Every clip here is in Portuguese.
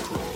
Thank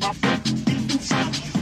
Stop.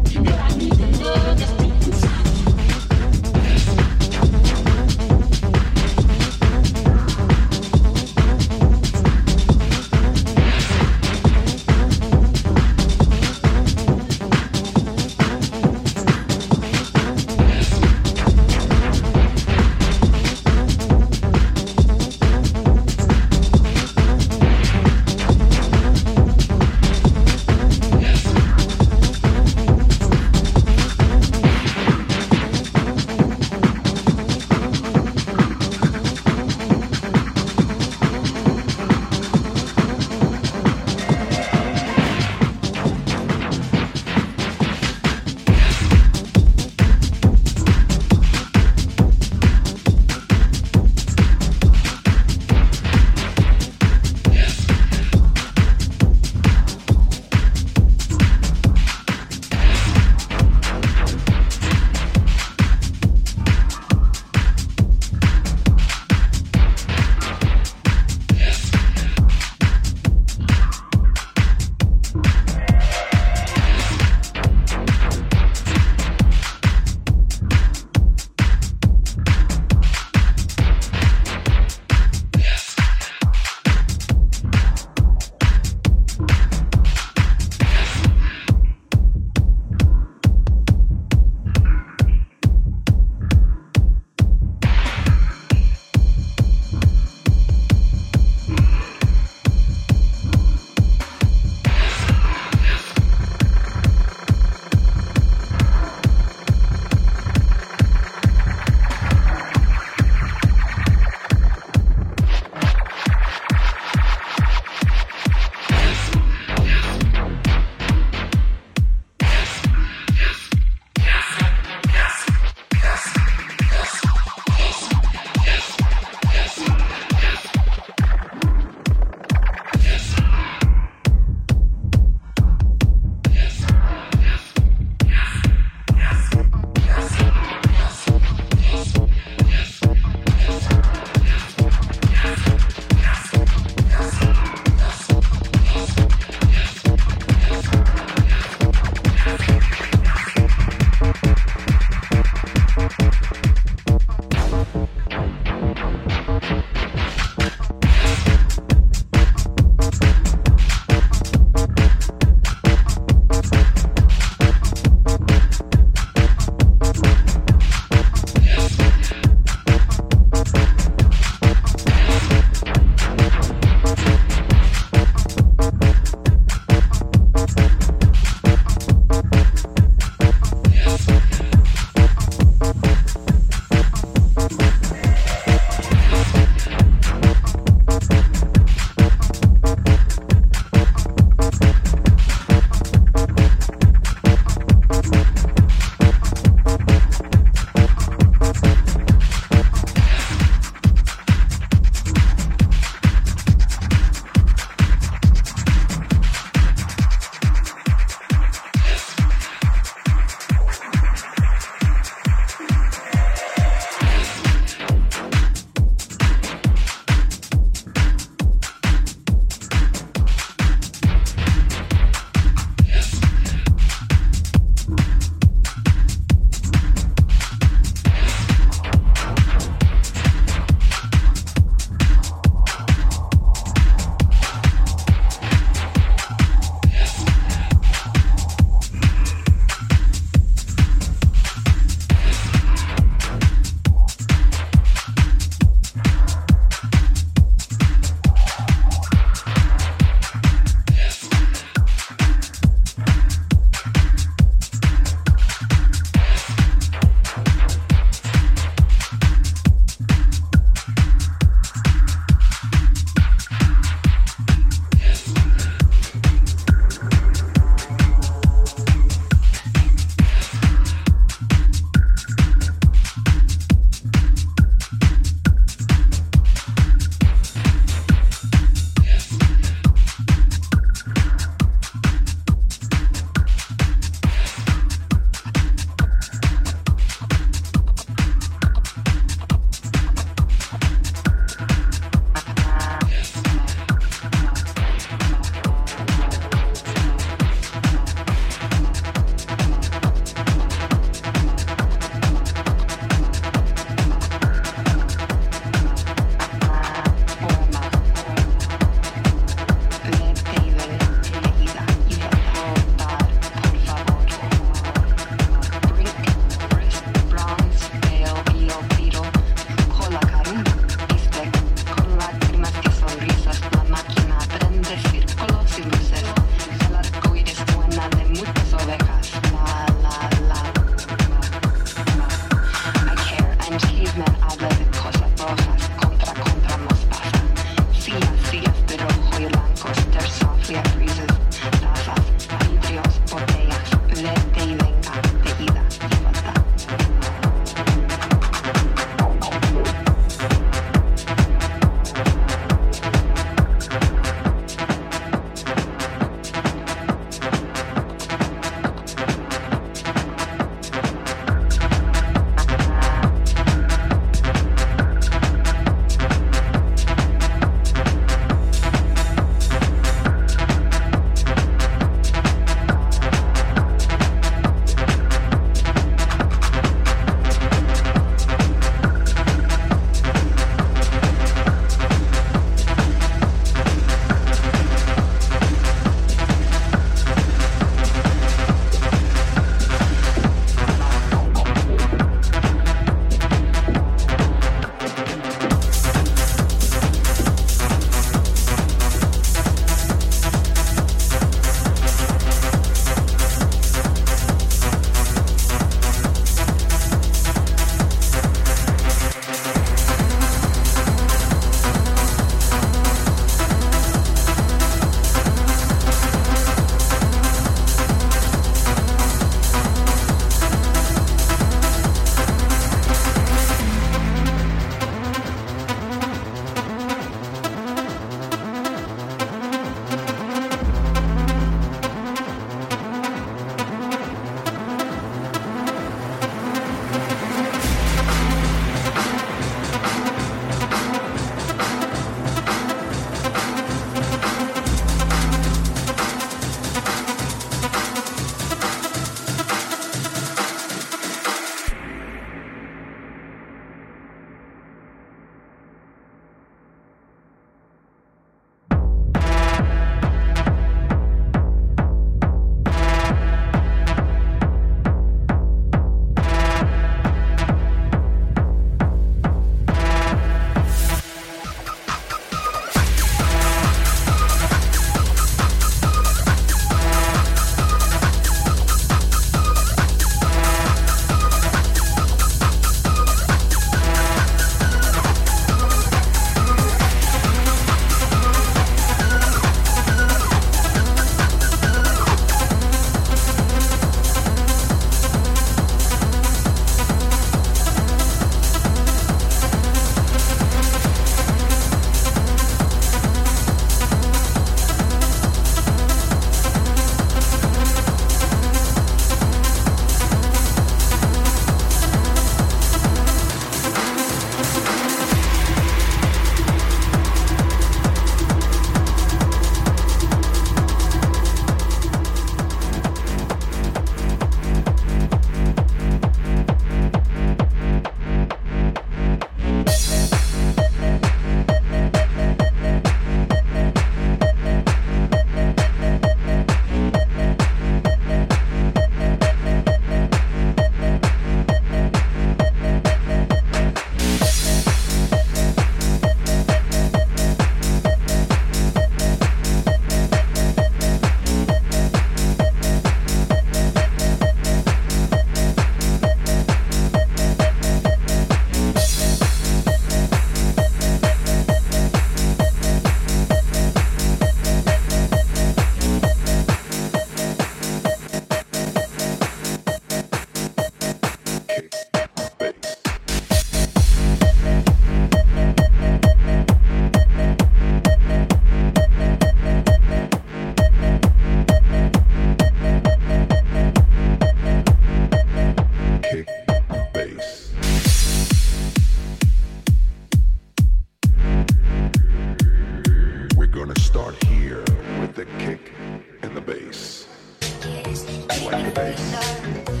night.